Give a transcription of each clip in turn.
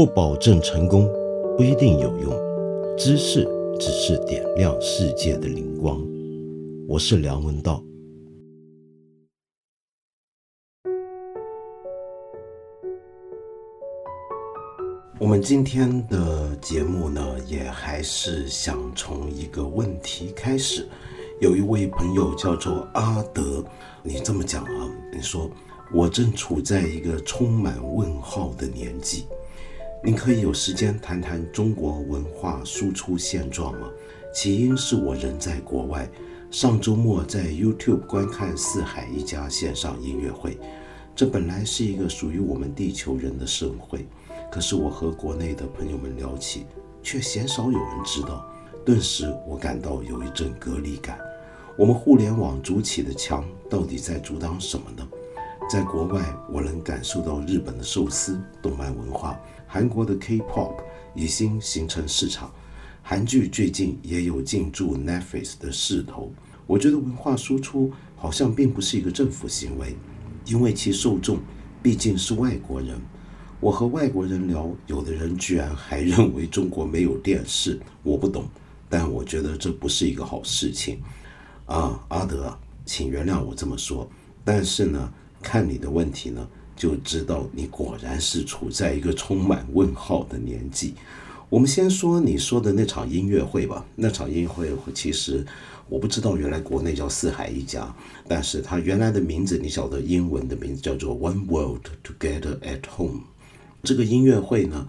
不保证成功，不一定有用。知识只是点亮世界的灵光。我是梁文道。我们今天的节目呢，也还是想从一个问题开始。有一位朋友叫做阿德，你这么讲啊？你说我正处在一个充满问号的年纪。您可以有时间谈谈中国文化输出现状吗？起因是我人在国外，上周末在 YouTube 观看四海一家线上音乐会。这本来是一个属于我们地球人的盛会，可是我和国内的朋友们聊起，却鲜少有人知道。顿时我感到有一阵隔离感。我们互联网筑起的墙到底在阻挡什么呢？在国外，我能感受到日本的寿司、动漫文化。韩国的 K-pop 已经形成市场，韩剧最近也有进驻 Netflix 的势头。我觉得文化输出好像并不是一个政府行为，因为其受众毕竟是外国人。我和外国人聊，有的人居然还认为中国没有电视。我不懂，但我觉得这不是一个好事情。啊，阿德，请原谅我这么说，但是呢，看你的问题呢。就知道你果然是处在一个充满问号的年纪。我们先说你说的那场音乐会吧。那场音乐会其实我不知道，原来国内叫四海一家，但是它原来的名字你晓得，英文的名字叫做 One World Together at Home。这个音乐会呢，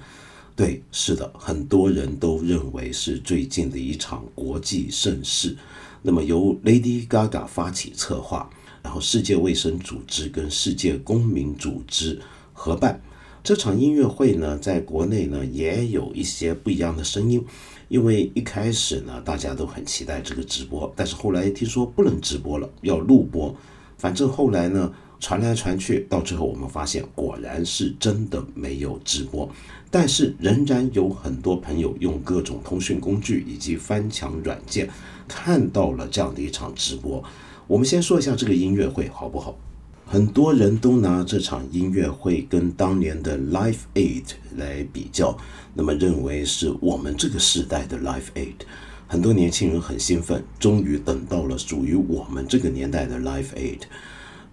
对，是的，很多人都认为是最近的一场国际盛事。那么由 Lady Gaga 发起策划。然后，世界卫生组织跟世界公民组织合办这场音乐会呢，在国内呢也有一些不一样的声音，因为一开始呢大家都很期待这个直播，但是后来听说不能直播了，要录播。反正后来呢传来传去，到最后我们发现果然是真的没有直播，但是仍然有很多朋友用各种通讯工具以及翻墙软件看到了这样的一场直播。我们先说一下这个音乐会好不好？很多人都拿这场音乐会跟当年的 Live Aid 来比较，那么认为是我们这个时代的 Live Aid。很多年轻人很兴奋，终于等到了属于我们这个年代的 Live Aid。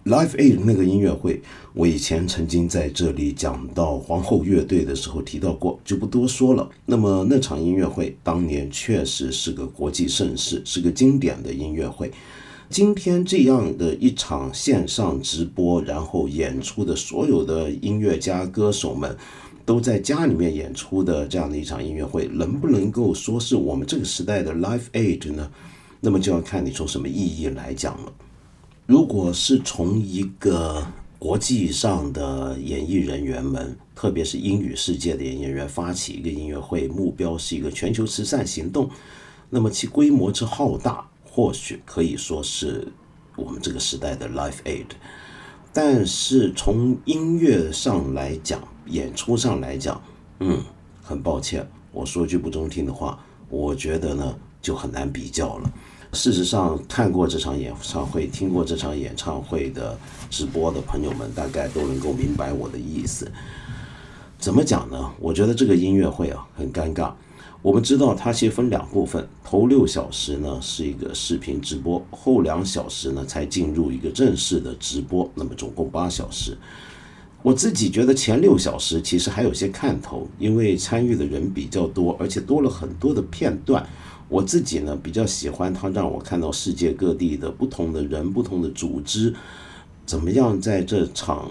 Live Aid 那个音乐会，我以前曾经在这里讲到皇后乐队的时候提到过，就不多说了。那么那场音乐会当年确实是个国际盛事，是个经典的音乐会。今天这样的一场线上直播，然后演出的所有的音乐家、歌手们都在家里面演出的这样的一场音乐会，能不能够说是我们这个时代的 Live Aid 呢？那么就要看你从什么意义来讲了。如果是从一个国际上的演艺人员们，特别是英语世界的演艺人员发起一个音乐会，目标是一个全球慈善行动，那么其规模之浩大。或许可以说是我们这个时代的 Life Aid，但是从音乐上来讲，演出上来讲，嗯，很抱歉，我说句不中听的话，我觉得呢就很难比较了。事实上，看过这场演唱会、听过这场演唱会的直播的朋友们，大概都能够明白我的意思。怎么讲呢？我觉得这个音乐会啊，很尴尬。我们知道它先分两部分，头六小时呢是一个视频直播，后两小时呢才进入一个正式的直播，那么总共八小时。我自己觉得前六小时其实还有些看头，因为参与的人比较多，而且多了很多的片段。我自己呢比较喜欢它，让我看到世界各地的不同的人、不同的组织怎么样在这场。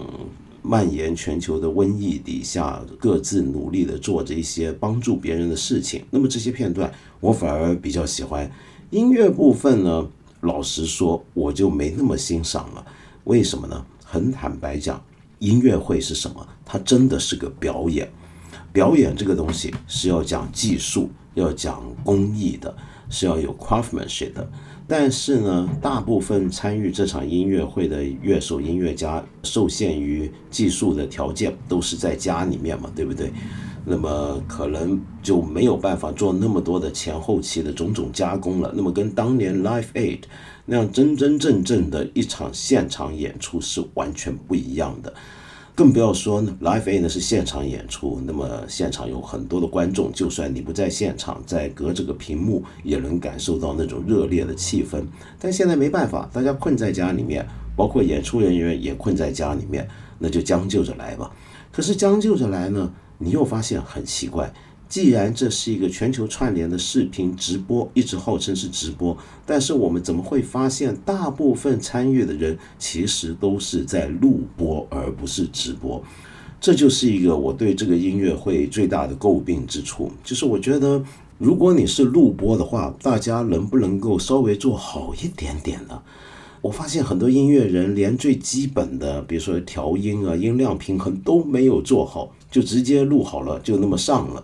蔓延全球的瘟疫底下，各自努力的做着一些帮助别人的事情。那么这些片段，我反而比较喜欢。音乐部分呢，老实说，我就没那么欣赏了。为什么呢？很坦白讲，音乐会是什么？它真的是个表演。表演这个东西是要讲技术，要讲工艺的，是要有 craftsmanship 的。但是呢，大部分参与这场音乐会的乐手、音乐家受限于技术的条件，都是在家里面嘛，对不对？那么可能就没有办法做那么多的前后期的种种加工了。那么跟当年 Live Aid 那样真真正正的一场现场演出是完全不一样的。更不要说呢，Live A 呢是现场演出，那么现场有很多的观众，就算你不在现场，在隔着个屏幕也能感受到那种热烈的气氛。但现在没办法，大家困在家里面，包括演出人员也困在家里面，那就将就着来吧。可是将就着来呢，你又发现很奇怪。既然这是一个全球串联的视频直播，一直号称是直播，但是我们怎么会发现大部分参与的人其实都是在录播，而不是直播？这就是一个我对这个音乐会最大的诟病之处。就是我觉得，如果你是录播的话，大家能不能够稍微做好一点点呢？我发现很多音乐人连最基本的，比如说调音啊、音量平衡都没有做好，就直接录好了，就那么上了。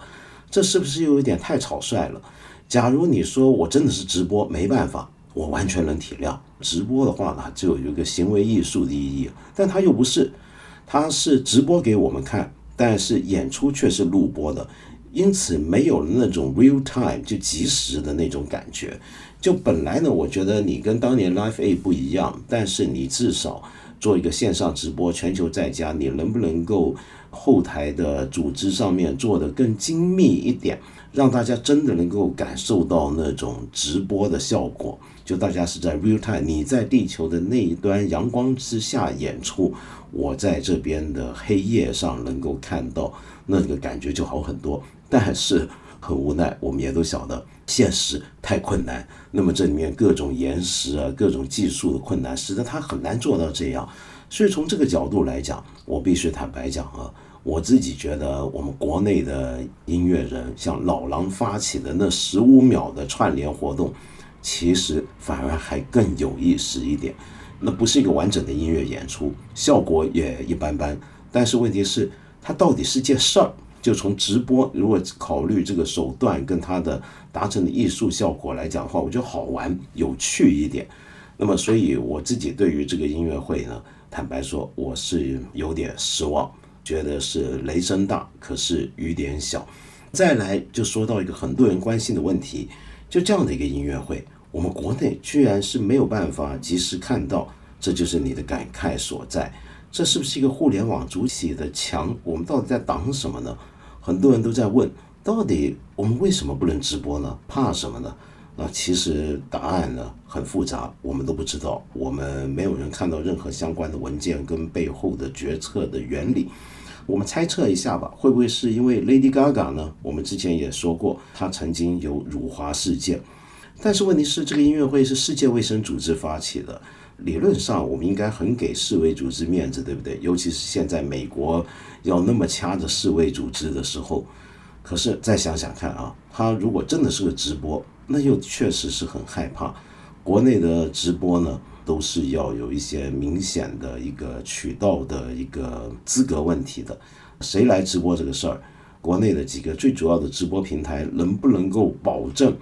这是不是又有点太草率了？假如你说我真的是直播，没办法，我完全能体谅。直播的话呢，就有一个行为艺术的意义，但它又不是，它是直播给我们看，但是演出却是录播的，因此没有了那种 real time 就即时的那种感觉。就本来呢，我觉得你跟当年 Live A 不一样，但是你至少做一个线上直播，全球在家，你能不能够？后台的组织上面做的更精密一点，让大家真的能够感受到那种直播的效果。就大家是在 real time，你在地球的那一端阳光之下演出，我在这边的黑夜上能够看到，那个感觉就好很多。但是很无奈，我们也都晓得现实太困难。那么这里面各种延时啊，各种技术的困难，使得它很难做到这样。所以从这个角度来讲，我必须坦白讲啊。我自己觉得，我们国内的音乐人像老狼发起的那十五秒的串联活动，其实反而还更有意思一点。那不是一个完整的音乐演出，效果也一般般。但是问题是，它到底是件事儿？就从直播，如果考虑这个手段跟它的达成的艺术效果来讲的话，我觉得好玩、有趣一点。那么，所以我自己对于这个音乐会呢，坦白说，我是有点失望。觉得是雷声大，可是雨点小。再来就说到一个很多人关心的问题，就这样的一个音乐会，我们国内居然是没有办法及时看到，这就是你的感慨所在。这是不是一个互联网主体的墙？我们到底在挡什么呢？很多人都在问，到底我们为什么不能直播呢？怕什么呢？那其实答案呢很复杂，我们都不知道，我们没有人看到任何相关的文件跟背后的决策的原理。我们猜测一下吧，会不会是因为 Lady Gaga 呢？我们之前也说过，她曾经有辱华事件。但是问题是，这个音乐会是世界卫生组织发起的，理论上我们应该很给世卫组织面子，对不对？尤其是现在美国要那么掐着世卫组织的时候。可是再想想看啊，他如果真的是个直播，那又确实是很害怕。国内的直播呢？都是要有一些明显的一个渠道的一个资格问题的，谁来直播这个事儿？国内的几个最主要的直播平台能不能够保证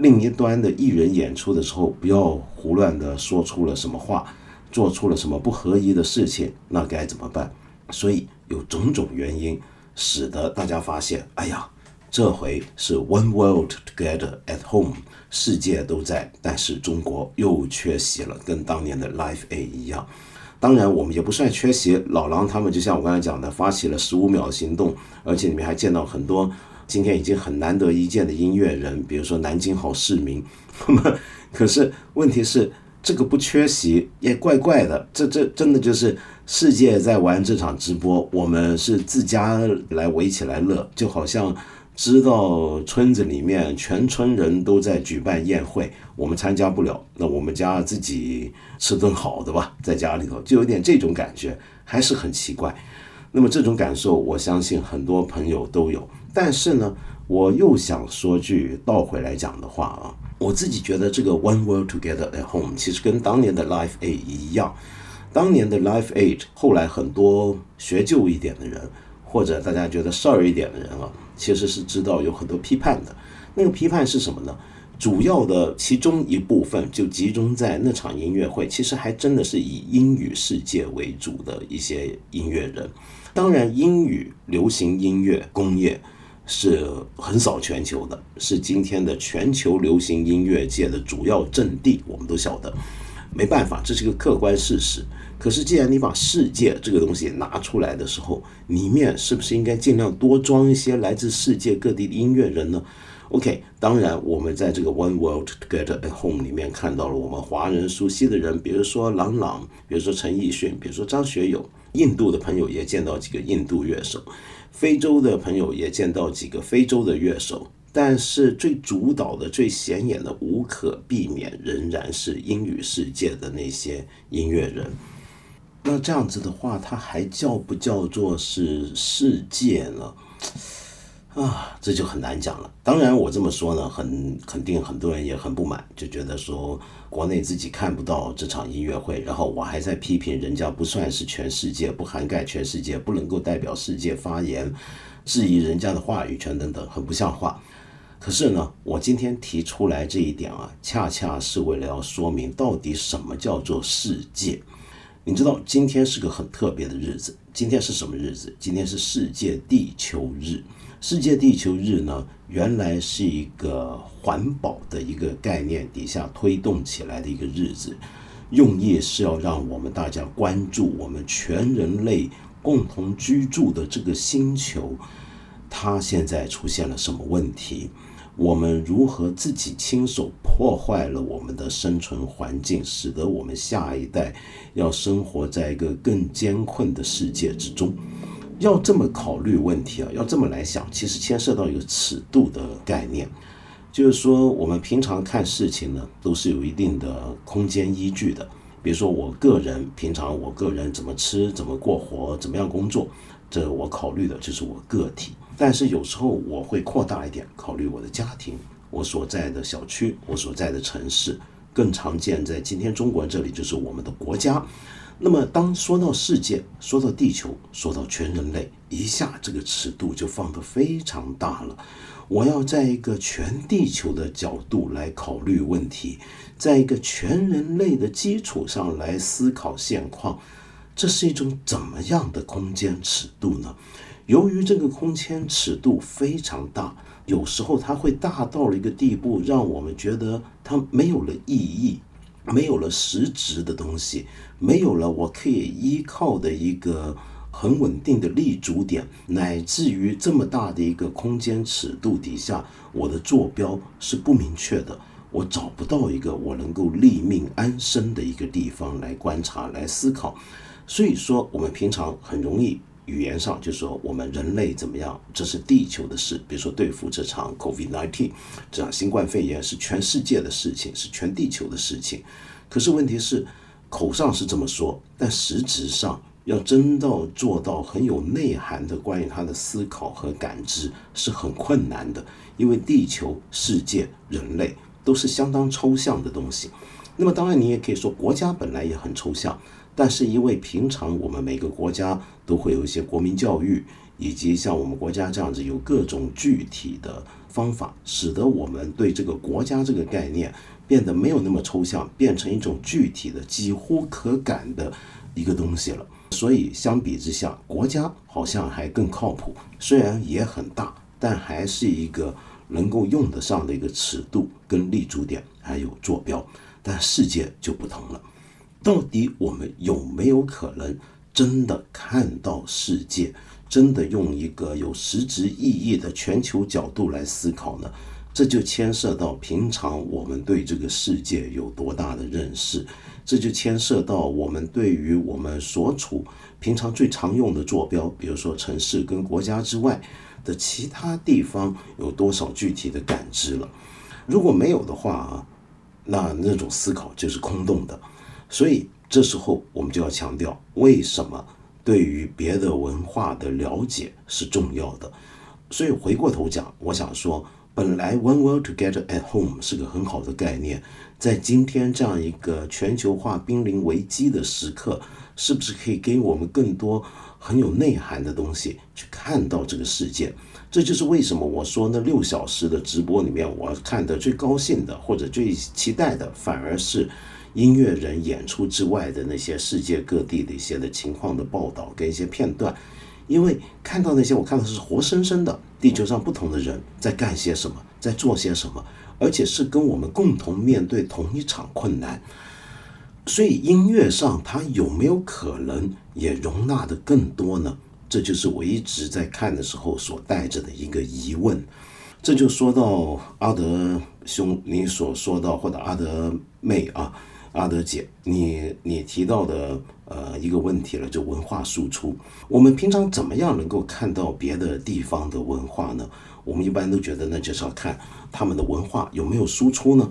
另一端的艺人演出的时候不要胡乱的说出了什么话，做出了什么不合宜的事情？那该怎么办？所以有种种原因，使得大家发现，哎呀。这回是 One World Together at Home，世界都在，但是中国又缺席了，跟当年的 Live A 一样。当然，我们也不算缺席，老狼他们就像我刚才讲的，发起了十五秒行动，而且里面还见到很多今天已经很难得一见的音乐人，比如说南京好市民。那么，可是问题是，这个不缺席也怪怪的，这这真的就是世界在玩这场直播，我们是自家来围起来乐，就好像。知道村子里面全村人都在举办宴会，我们参加不了，那我们家自己吃顿好的吧，在家里头就有点这种感觉，还是很奇怪。那么这种感受，我相信很多朋友都有。但是呢，我又想说句倒回来讲的话啊，我自己觉得这个 One World Together at Home 其实跟当年的 Live A 一样，当年的 Live A 后来很多学旧一点的人。或者大家觉得事儿一点的人啊，其实是知道有很多批判的。那个批判是什么呢？主要的其中一部分就集中在那场音乐会，其实还真的是以英语世界为主的一些音乐人。当然，英语流行音乐工业是横扫全球的，是今天的全球流行音乐界的主要阵地，我们都晓得。没办法，这是一个客观事实。可是，既然你把世界这个东西拿出来的时候，里面是不是应该尽量多装一些来自世界各地的音乐人呢？OK，当然，我们在这个 One World Together at Home 里面看到了我们华人熟悉的人，比如说郎朗，比如说陈奕迅，比如说张学友。印度的朋友也见到几个印度乐手，非洲的朋友也见到几个非洲的乐手。但是最主导的、最显眼的，无可避免，仍然是英语世界的那些音乐人。那这样子的话，它还叫不叫做是世界呢？啊，这就很难讲了。当然，我这么说呢，很肯定很多人也很不满，就觉得说国内自己看不到这场音乐会，然后我还在批评人家不算是全世界，不涵盖全世界，不能够代表世界发言，质疑人家的话语权等等，很不像话。可是呢，我今天提出来这一点啊，恰恰是为了要说明到底什么叫做世界。你知道今天是个很特别的日子，今天是什么日子？今天是世界地球日。世界地球日呢，原来是一个环保的一个概念底下推动起来的一个日子，用意是要让我们大家关注我们全人类共同居住的这个星球，它现在出现了什么问题。我们如何自己亲手破坏了我们的生存环境，使得我们下一代要生活在一个更艰困的世界之中？要这么考虑问题啊，要这么来想，其实牵涉到一个尺度的概念，就是说我们平常看事情呢，都是有一定的空间依据的。比如说我个人平常我个人怎么吃、怎么过活、怎么样工作，这我考虑的就是我个体。但是有时候我会扩大一点，考虑我的家庭，我所在的小区，我所在的城市，更常见在今天中国这里就是我们的国家。那么当说到世界，说到地球，说到全人类，一下这个尺度就放得非常大了。我要在一个全地球的角度来考虑问题，在一个全人类的基础上来思考现况，这是一种怎么样的空间尺度呢？由于这个空间尺度非常大，有时候它会大到了一个地步，让我们觉得它没有了意义，没有了实质的东西，没有了我可以依靠的一个很稳定的立足点，乃至于这么大的一个空间尺度底下，我的坐标是不明确的，我找不到一个我能够立命安身的一个地方来观察、来思考。所以说，我们平常很容易。语言上就说我们人类怎么样，这是地球的事。比如说对付这场 COVID-19，这场新冠肺炎是全世界的事情，是全地球的事情。可是问题是，口上是这么说，但实质上要真到做到很有内涵的关于他的思考和感知是很困难的，因为地球、世界、人类都是相当抽象的东西。那么当然，你也可以说国家本来也很抽象。但是因为平常我们每个国家都会有一些国民教育，以及像我们国家这样子有各种具体的方法，使得我们对这个国家这个概念变得没有那么抽象，变成一种具体的、几乎可感的一个东西了。所以相比之下，国家好像还更靠谱，虽然也很大，但还是一个能够用得上的一个尺度跟立足点，还有坐标。但世界就不同了。到底我们有没有可能真的看到世界？真的用一个有实质意义的全球角度来思考呢？这就牵涉到平常我们对这个世界有多大的认识，这就牵涉到我们对于我们所处平常最常用的坐标，比如说城市跟国家之外的其他地方有多少具体的感知了。如果没有的话啊，那那种思考就是空洞的。所以这时候我们就要强调，为什么对于别的文化的了解是重要的。所以回过头讲，我想说，本来 One World Together at Home 是个很好的概念，在今天这样一个全球化濒临危机的时刻，是不是可以给我们更多很有内涵的东西去看到这个世界？这就是为什么我说那六小时的直播里面，我看的最高兴的或者最期待的，反而是。音乐人演出之外的那些世界各地的一些的情况的报道跟一些片段，因为看到那些，我看到是活生生的地球上不同的人在干些什么，在做些什么，而且是跟我们共同面对同一场困难。所以音乐上它有没有可能也容纳的更多呢？这就是我一直在看的时候所带着的一个疑问。这就说到阿德兄你所说到，或者阿德妹啊，阿德姐，你你提到的呃一个问题了，就文化输出。我们平常怎么样能够看到别的地方的文化呢？我们一般都觉得，那就是要看他们的文化有没有输出呢？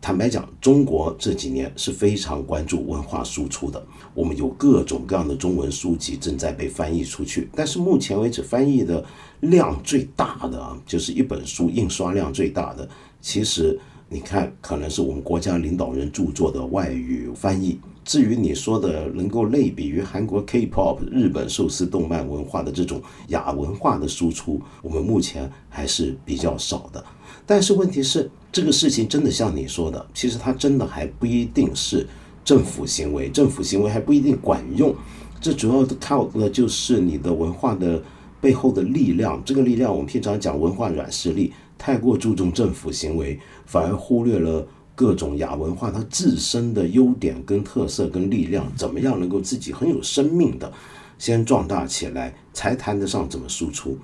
坦白讲，中国这几年是非常关注文化输出的。我们有各种各样的中文书籍正在被翻译出去，但是目前为止翻译的量最大的啊，就是一本书印刷量最大的。其实你看，可能是我们国家领导人著作的外语翻译。至于你说的能够类比于韩国 K-pop、日本寿司动漫文化的这种亚文化的输出，我们目前还是比较少的。但是问题是，这个事情真的像你说的，其实它真的还不一定是政府行为，政府行为还不一定管用。这主要靠的就是你的文化的背后的力量。这个力量，我们平常讲文化软实力，太过注重政府行为，反而忽略了各种亚文化它自身的优点跟特色跟力量，怎么样能够自己很有生命的先壮大起来，才谈得上怎么输出。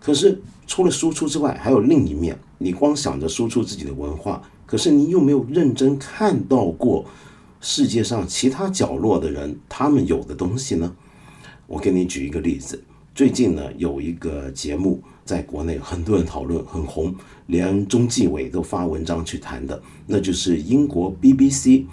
可是除了输出之外，还有另一面。你光想着输出自己的文化，可是你又没有认真看到过世界上其他角落的人他们有的东西呢？我给你举一个例子。最近呢，有一个节目在国内很多人讨论，很红，连中纪委都发文章去谈的，那就是英国 BBC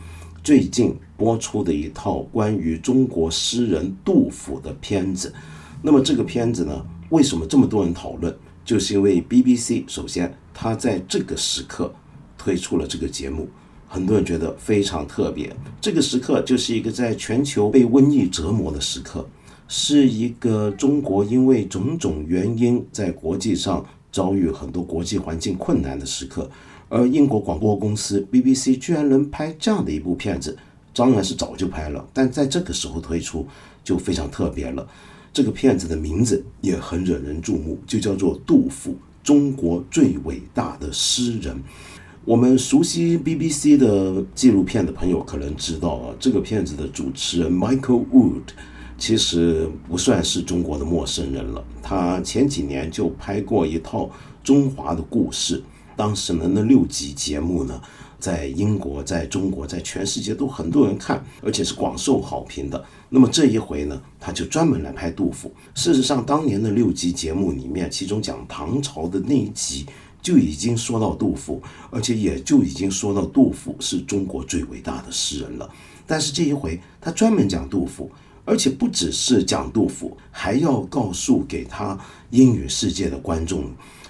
最近播出的一套关于中国诗人杜甫的片子。那么这个片子呢？为什么这么多人讨论？就是因为 BBC 首先，它在这个时刻推出了这个节目，很多人觉得非常特别。这个时刻就是一个在全球被瘟疫折磨的时刻，是一个中国因为种种原因在国际上遭遇很多国际环境困难的时刻。而英国广播公司 BBC 居然能拍这样的一部片子，当然是早就拍了，但在这个时候推出就非常特别了。这个片子的名字也很惹人注目，就叫做《杜甫，中国最伟大的诗人》。我们熟悉 BBC 的纪录片的朋友可能知道啊，这个片子的主持人 Michael Wood 其实不算是中国的陌生人了。他前几年就拍过一套中华的故事，当时呢那六集节目呢。在英国，在中国，在全世界都很多人看，而且是广受好评的。那么这一回呢，他就专门来拍杜甫。事实上，当年的六集节目里面，其中讲唐朝的那一集就已经说到杜甫，而且也就已经说到杜甫是中国最伟大的诗人了。但是这一回，他专门讲杜甫，而且不只是讲杜甫，还要告诉给他英语世界的观众，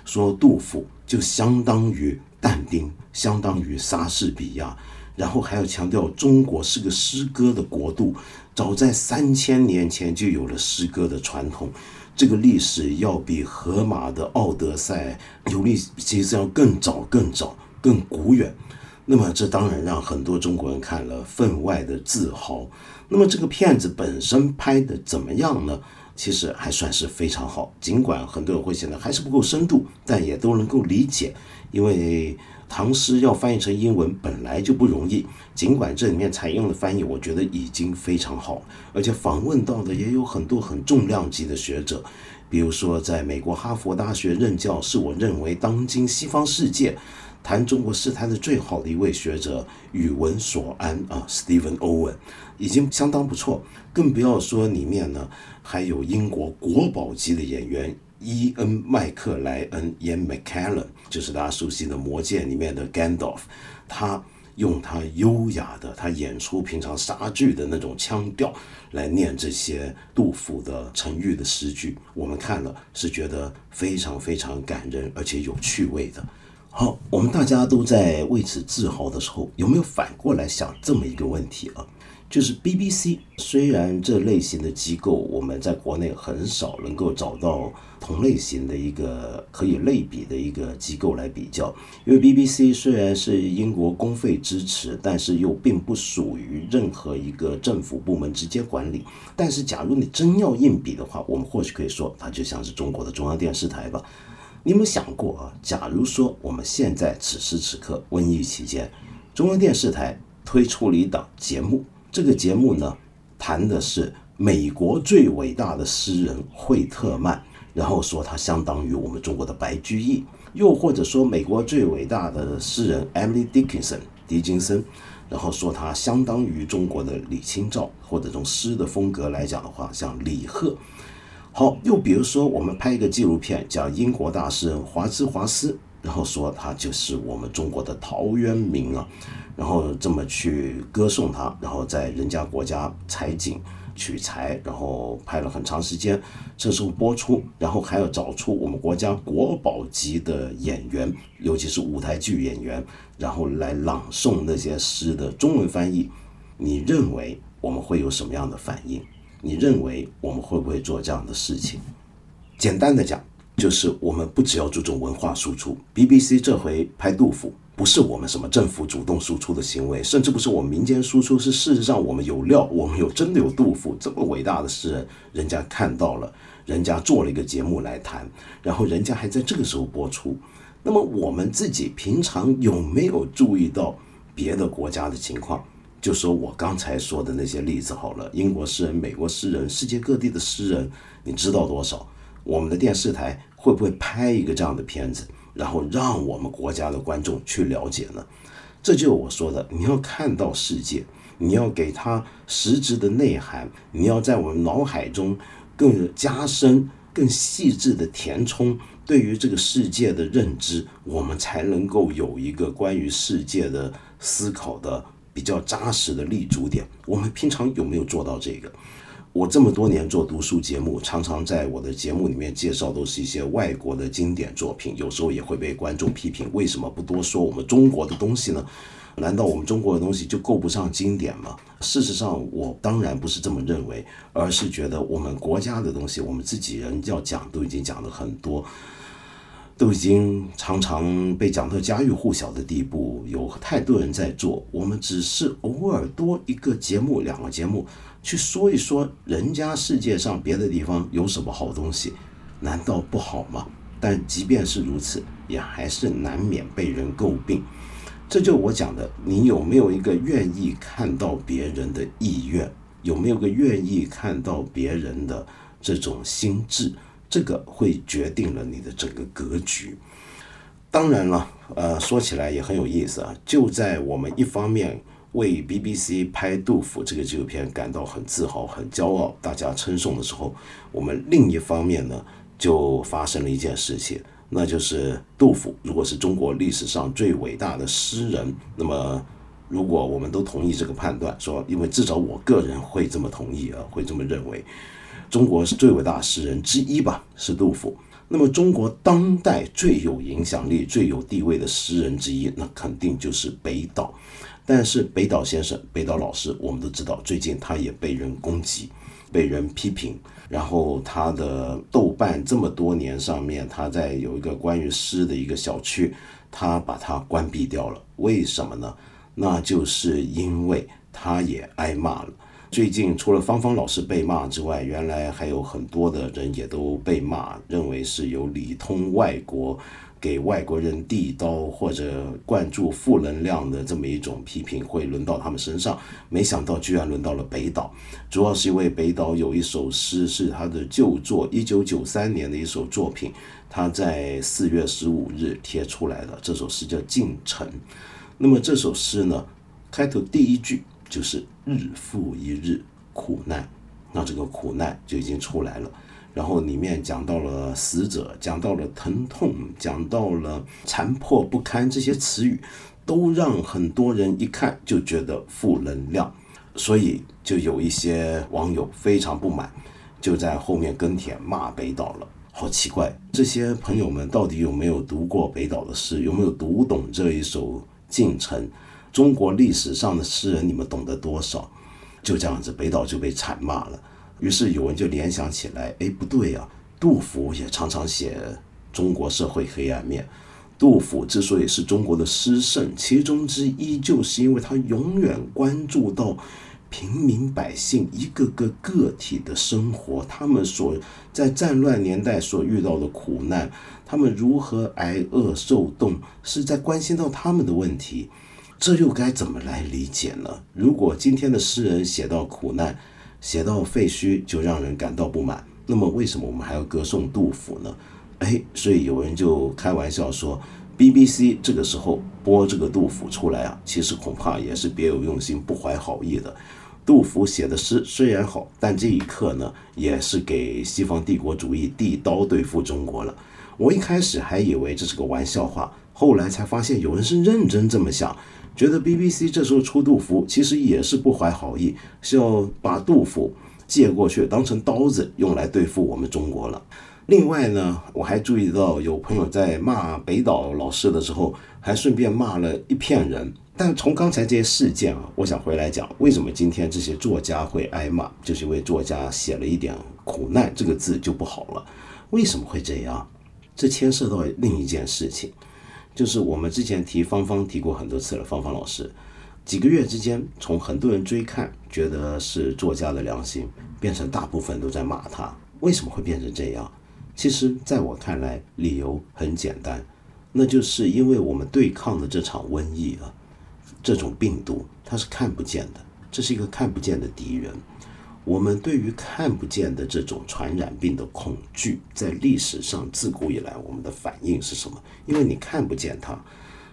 说杜甫就相当于。但丁相当于莎士比亚，然后还要强调中国是个诗歌的国度，早在三千年前就有了诗歌的传统，这个历史要比荷马的《奥德赛》尤利西斯要更早、更早、更古远。那么这当然让很多中国人看了分外的自豪。那么这个片子本身拍的怎么样呢？其实还算是非常好，尽管很多人会显得还是不够深度，但也都能够理解。因为唐诗要翻译成英文本来就不容易，尽管这里面采用的翻译，我觉得已经非常好，而且访问到的也有很多很重量级的学者，比如说在美国哈佛大学任教，是我认为当今西方世界谈中国诗谈的最好的一位学者，宇文所安啊，Stephen Owen，已经相当不错，更不要说里面呢还有英国国宝级的演员。伊恩·麦克莱恩演 McCallum，就是大家熟悉的《魔戒》里面的 Gandalf，他用他优雅的，他演出平常杀剧的那种腔调来念这些杜甫的沉郁的诗句，我们看了是觉得非常非常感人，而且有趣味的。好，我们大家都在为此自豪的时候，有没有反过来想这么一个问题啊？就是 BBC，虽然这类型的机构我们在国内很少能够找到同类型的一个可以类比的一个机构来比较，因为 BBC 虽然是英国公费支持，但是又并不属于任何一个政府部门直接管理。但是假如你真要硬比的话，我们或许可以说它就像是中国的中央电视台吧。你有没有想过啊？假如说我们现在此时此刻瘟疫期间，中央电视台推出了一档节目。这个节目呢，谈的是美国最伟大的诗人惠特曼，然后说他相当于我们中国的白居易，又或者说美国最伟大的诗人 Emily Dickinson 狄金森，然后说他相当于中国的李清照，或者从诗的风格来讲的话，像李贺。好，又比如说我们拍一个纪录片，讲英国大诗人华兹华斯。然后说他就是我们中国的陶渊明啊，然后这么去歌颂他，然后在人家国家采景取材，然后拍了很长时间，这时候播出，然后还要找出我们国家国宝级的演员，尤其是舞台剧演员，然后来朗诵那些诗的中文翻译。你认为我们会有什么样的反应？你认为我们会不会做这样的事情？简单的讲。就是我们不只要注重文化输出，BBC 这回拍杜甫，不是我们什么政府主动输出的行为，甚至不是我们民间输出，是事实上我们有料，我们有真的有杜甫这么伟大的诗人，人家看到了，人家做了一个节目来谈，然后人家还在这个时候播出。那么我们自己平常有没有注意到别的国家的情况？就说我刚才说的那些例子好了，英国诗人、美国诗人、世界各地的诗人，你知道多少？我们的电视台。会不会拍一个这样的片子，然后让我们国家的观众去了解呢？这就是我说的，你要看到世界，你要给他实质的内涵，你要在我们脑海中更加深、更细致的填充对于这个世界的认知，我们才能够有一个关于世界的思考的比较扎实的立足点。我们平常有没有做到这个？我这么多年做读书节目，常常在我的节目里面介绍都是一些外国的经典作品，有时候也会被观众批评，为什么不多说我们中国的东西呢？难道我们中国的东西就够不上经典吗？事实上，我当然不是这么认为，而是觉得我们国家的东西，我们自己人要讲都已经讲了很多，都已经常常被讲到家喻户晓的地步，有太多人在做，我们只是偶尔多一个节目、两个节目。去说一说人家世界上别的地方有什么好东西，难道不好吗？但即便是如此，也还是难免被人诟病。这就我讲的，你有没有一个愿意看到别人的意愿？有没有个愿意看到别人的这种心智？这个会决定了你的整个格局。当然了，呃，说起来也很有意思啊。就在我们一方面。为 BBC 拍杜甫这个纪录片感到很自豪、很骄傲，大家称颂的时候，我们另一方面呢，就发生了一件事情，那就是杜甫如果是中国历史上最伟大的诗人，那么如果我们都同意这个判断，说，因为至少我个人会这么同意啊，会这么认为，中国是最伟大诗人之一吧，是杜甫。那么中国当代最有影响力、最有地位的诗人之一，那肯定就是北岛。但是北岛先生、北岛老师，我们都知道，最近他也被人攻击、被人批评。然后他的豆瓣这么多年上面，他在有一个关于诗的一个小区，他把它关闭掉了。为什么呢？那就是因为他也挨骂了。最近除了芳芳老师被骂之外，原来还有很多的人也都被骂，认为是有里通外国。给外国人递刀或者灌注负能量的这么一种批评会轮到他们身上，没想到居然轮到了北岛。主要是因为北岛有一首诗是他的旧作，一九九三年的一首作品，他在四月十五日贴出来的。这首诗叫《进城》。那么这首诗呢，开头第一句就是“日复一日苦难”，那这个苦难就已经出来了。然后里面讲到了死者，讲到了疼痛，讲到了残破不堪，这些词语都让很多人一看就觉得负能量，所以就有一些网友非常不满，就在后面跟帖骂北岛了。好奇怪，这些朋友们到底有没有读过北岛的诗，有没有读懂这一首《进城》？中国历史上的诗人，你们懂得多少？就这样子，北岛就被惨骂了。于是有人就联想起来，哎，不对呀，杜甫也常常写中国社会黑暗面。杜甫之所以是中国的诗圣，其中之一就是因为他永远关注到平民百姓一个个个体的生活，他们所在战乱年代所遇到的苦难，他们如何挨饿受冻，是在关心到他们的问题。这又该怎么来理解呢？如果今天的诗人写到苦难，写到废墟，就让人感到不满，那么为什么我们还要歌颂杜甫呢？哎，所以有人就开玩笑说，BBC 这个时候播这个杜甫出来啊，其实恐怕也是别有用心、不怀好意的。杜甫写的诗虽然好，但这一刻呢，也是给西方帝国主义递刀对付中国了。我一开始还以为这是个玩笑话，后来才发现有人是认真这么想。觉得 BBC 这时候出杜甫，其实也是不怀好意，是要把杜甫借过去当成刀子用来对付我们中国了。另外呢，我还注意到有朋友在骂北岛老师的时候，还顺便骂了一片人。但从刚才这些事件啊，我想回来讲，为什么今天这些作家会挨骂，就是因为作家写了一点“苦难”这个字就不好了。为什么会这样？这牵涉到另一件事情。就是我们之前提芳芳提过很多次了，芳芳老师，几个月之间，从很多人追看，觉得是作家的良心，变成大部分都在骂他。为什么会变成这样？其实，在我看来，理由很简单，那就是因为我们对抗的这场瘟疫啊，这种病毒它是看不见的，这是一个看不见的敌人。我们对于看不见的这种传染病的恐惧，在历史上自古以来，我们的反应是什么？因为你看不见它，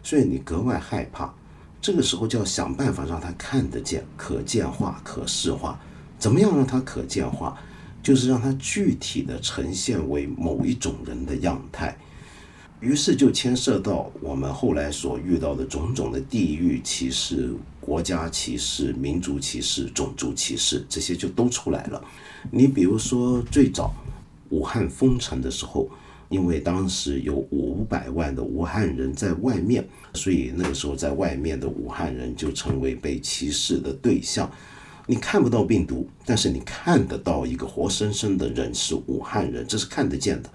所以你格外害怕。这个时候就要想办法让它看得见、可见化、可视化。怎么样让它可见化？就是让它具体的呈现为某一种人的样态。于是就牵涉到我们后来所遇到的种种的地域歧视、国家歧视、民族歧视、种族歧视，这些就都出来了。你比如说，最早武汉封城的时候，因为当时有五百万的武汉人在外面，所以那个时候在外面的武汉人就成为被歧视的对象。你看不到病毒，但是你看得到一个活生生的人是武汉人，这是看得见的。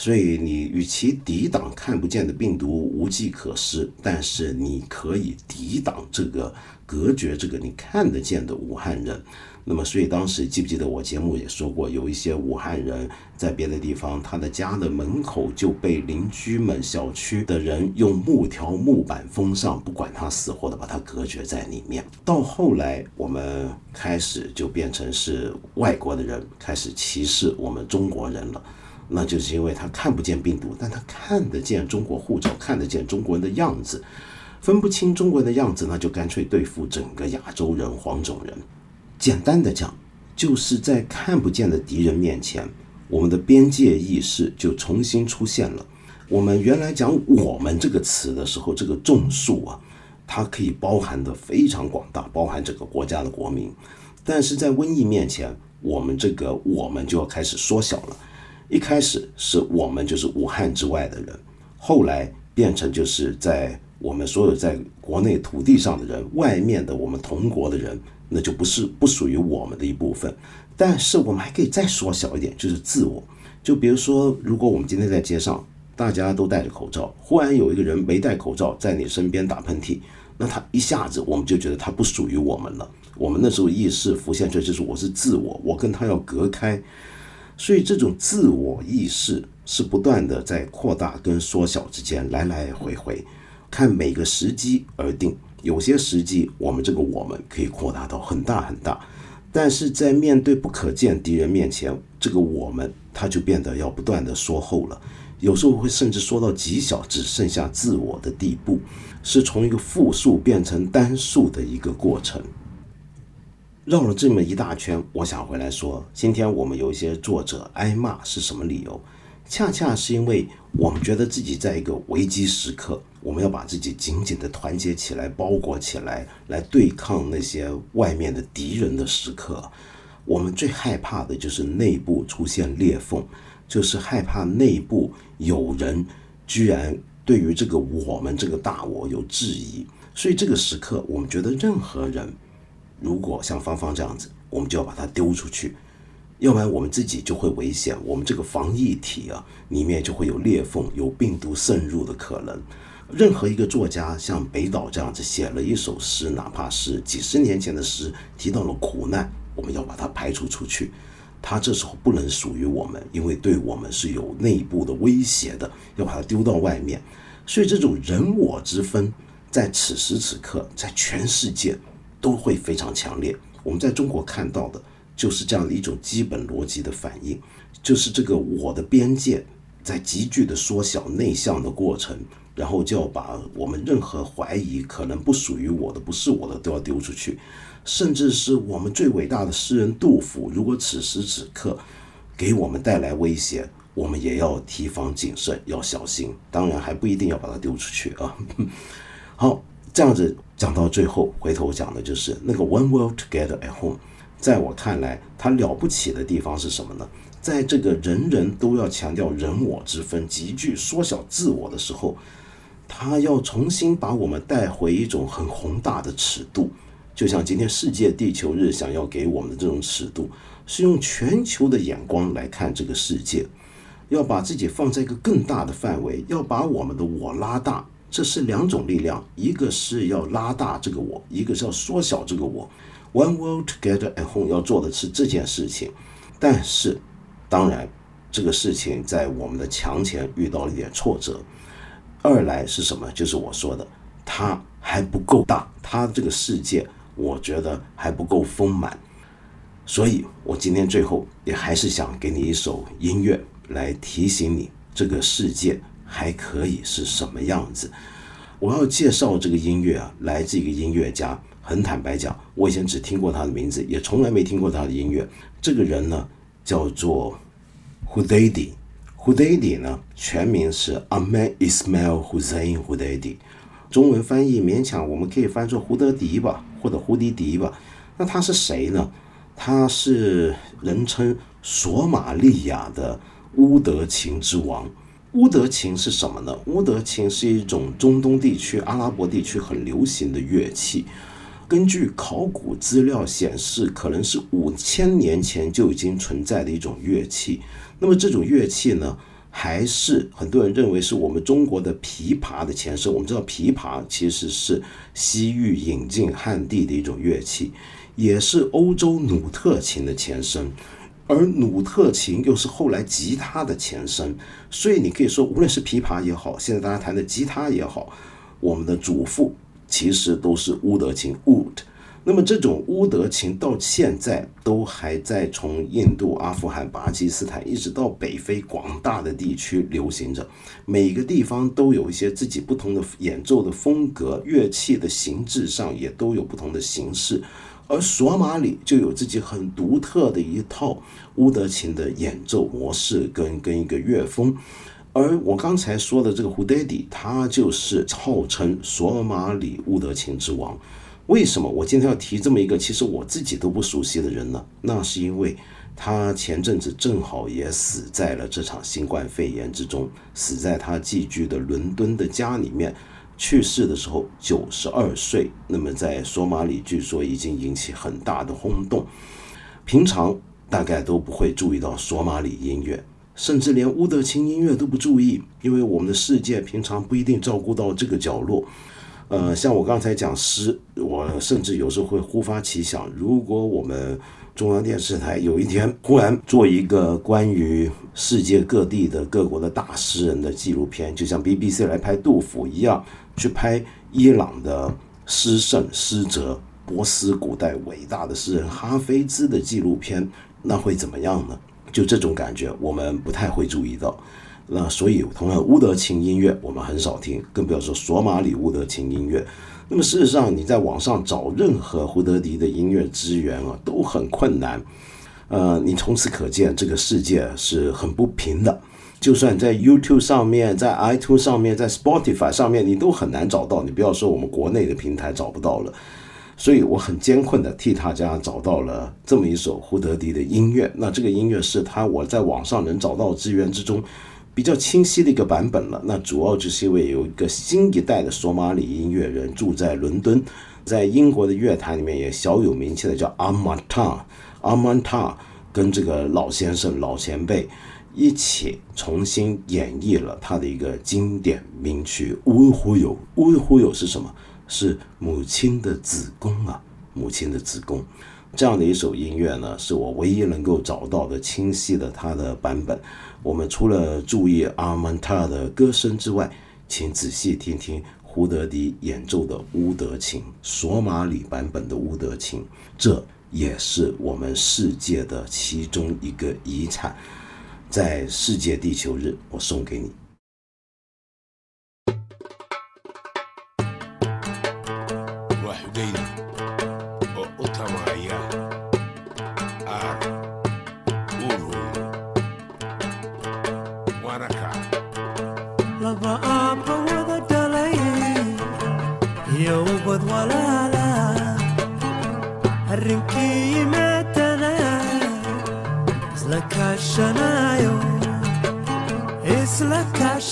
所以你与其抵挡看不见的病毒无计可施，但是你可以抵挡这个隔绝这个你看得见的武汉人。那么，所以当时记不记得我节目也说过，有一些武汉人在别的地方，他的家的门口就被邻居们、小区的人用木条、木板封上，不管他死活的把他隔绝在里面。到后来，我们开始就变成是外国的人开始歧视我们中国人了。那就是因为他看不见病毒，但他看得见中国护照，看得见中国人的样子，分不清中国人的样子，那就干脆对付整个亚洲人、黄种人。简单的讲，就是在看不见的敌人面前，我们的边界意识就重新出现了。我们原来讲“我们”这个词的时候，这个众数啊，它可以包含的非常广大，包含整个国家的国民。但是在瘟疫面前，我们这个“我们”就要开始缩小了。一开始是我们就是武汉之外的人，后来变成就是在我们所有在国内土地上的人，外面的我们同国的人，那就不是不属于我们的一部分。但是我们还可以再缩小一点，就是自我。就比如说，如果我们今天在街上，大家都戴着口罩，忽然有一个人没戴口罩在你身边打喷嚏，那他一下子我们就觉得他不属于我们了。我们那时候意识浮现出来就是我是自我，我跟他要隔开。所以这种自我意识是不断的在扩大跟缩小之间来来回回，看每个时机而定。有些时机，我们这个我们可以扩大到很大很大，但是在面对不可见敌人面前，这个我们它就变得要不断的缩后了。有时候会甚至缩到极小，只剩下自我的地步，是从一个复数变成单数的一个过程。绕了这么一大圈，我想回来说，今天我们有一些作者挨骂是什么理由？恰恰是因为我们觉得自己在一个危机时刻，我们要把自己紧紧的团结起来，包裹起来，来对抗那些外面的敌人的时刻。我们最害怕的就是内部出现裂缝，就是害怕内部有人居然对于这个我们这个大我有质疑。所以这个时刻，我们觉得任何人。如果像芳芳这样子，我们就要把它丢出去，要不然我们自己就会危险。我们这个防疫体啊，里面就会有裂缝，有病毒渗入的可能。任何一个作家像北岛这样子写了一首诗，哪怕是几十年前的诗，提到了苦难，我们要把它排除出去。他这时候不能属于我们，因为对我们是有内部的威胁的，要把它丢到外面。所以这种人我之分。在此时此刻，在全世界都会非常强烈。我们在中国看到的就是这样的一种基本逻辑的反应，就是这个我的边界在急剧的缩小、内向的过程，然后就要把我们任何怀疑可能不属于我的、不是我的都要丢出去，甚至是我们最伟大的诗人杜甫，如果此时此刻给我们带来威胁，我们也要提防谨慎，要小心。当然还不一定要把它丢出去啊。好，这样子讲到最后，回头讲的就是那个 One World Together at Home。在我看来，它了不起的地方是什么呢？在这个人人都要强调人我之分、急剧缩小自我的时候，它要重新把我们带回一种很宏大的尺度。就像今天世界地球日想要给我们的这种尺度，是用全球的眼光来看这个世界。要把自己放在一个更大的范围，要把我们的我拉大，这是两种力量，一个是要拉大这个我，一个是要缩小这个我。One world together at home 要做的是这件事情，但是当然这个事情在我们的墙前遇到了一点挫折。二来是什么？就是我说的，它还不够大，它这个世界我觉得还不够丰满，所以我今天最后也还是想给你一首音乐。来提醒你，这个世界还可以是什么样子。我要介绍这个音乐啊，来自一个音乐家。很坦白讲，我以前只听过他的名字，也从来没听过他的音乐。这个人呢，叫做 Hudaydi。Hudaydi 呢，全名是 Ahmed Ismail Hussein Hudaydi，中文翻译勉强我们可以翻作胡德迪吧，或者胡迪迪吧。那他是谁呢？他是人称索马利亚的。乌德琴之王，乌德琴是什么呢？乌德琴是一种中东地区、阿拉伯地区很流行的乐器。根据考古资料显示，可能是五千年前就已经存在的一种乐器。那么这种乐器呢，还是很多人认为是我们中国的琵琶的前身。我们知道，琵琶其实是西域引进汉地的一种乐器，也是欧洲努特琴的前身。而努特琴又是后来吉他的前身，所以你可以说，无论是琵琶也好，现在大家弹的吉他也好，我们的祖父其实都是乌德琴 （Wood）。那么这种乌德琴到现在都还在从印度、阿富汗、巴基斯坦一直到北非广大的地区流行着，每个地方都有一些自己不同的演奏的风格，乐器的形制上也都有不同的形式。而索马里就有自己很独特的一套乌德琴的演奏模式跟跟一个乐风，而我刚才说的这个胡德迪，他就是号称索马里乌德琴之王。为什么我今天要提这么一个其实我自己都不熟悉的人呢？那是因为他前阵子正好也死在了这场新冠肺炎之中，死在他寄居的伦敦的家里面。去世的时候九十二岁，那么在索马里据说已经引起很大的轰动。平常大概都不会注意到索马里音乐，甚至连乌德琴音乐都不注意，因为我们的世界平常不一定照顾到这个角落。呃，像我刚才讲诗，我甚至有时候会忽发奇想，如果我们中央电视台有一天忽然做一个关于世界各地的各国的大诗人的纪录片，就像 BBC 来拍杜甫一样。去拍伊朗的诗圣诗哲，波斯古代伟大的诗人哈菲兹的纪录片，那会怎么样呢？就这种感觉，我们不太会注意到。那所以，同样乌德琴音乐我们很少听，更不要说索马里乌德琴音乐。那么事实上，你在网上找任何胡德迪的音乐资源啊，都很困难。呃，你从此可见，这个世界是很不平的。就算在 YouTube 上面，在 iTunes 上面，在 Spotify 上面，你都很难找到。你不要说我们国内的平台找不到了，所以我很艰困的替大家找到了这么一首胡德迪的音乐。那这个音乐是他我在网上能找到资源之中比较清晰的一个版本了。那主要就是因为有一个新一代的索马里音乐人住在伦敦，在英国的乐坛里面也小有名气的，叫阿曼塔。阿曼塔跟这个老先生、老前辈。一起重新演绎了他的一个经典名曲《乌忽悠》。乌忽悠是什么？是母亲的子宫啊，母亲的子宫。这样的一首音乐呢，是我唯一能够找到的清晰的它的版本，我们除了注意阿曼塔的歌声之外，请仔细听听胡德迪演奏的乌德琴，索马里版本的乌德琴，这也是我们世界的其中一个遗产，在世界地球日我送给你。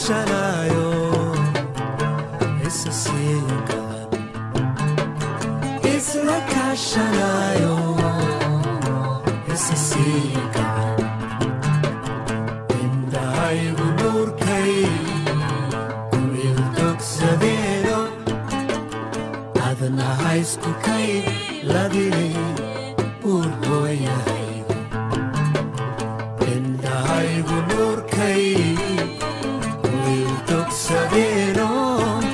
shanayo. Esa siyaka Israka shanayo. Esa siyaka Indahay unur kay Kumildok sadero Adana high school kay Ladiri urboyahay Indahay unur kay سبيلهم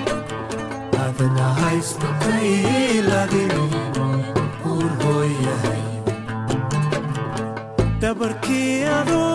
هذا اللي عايز تقيل عدلهم قول هو يا هيو تبركي يا ذو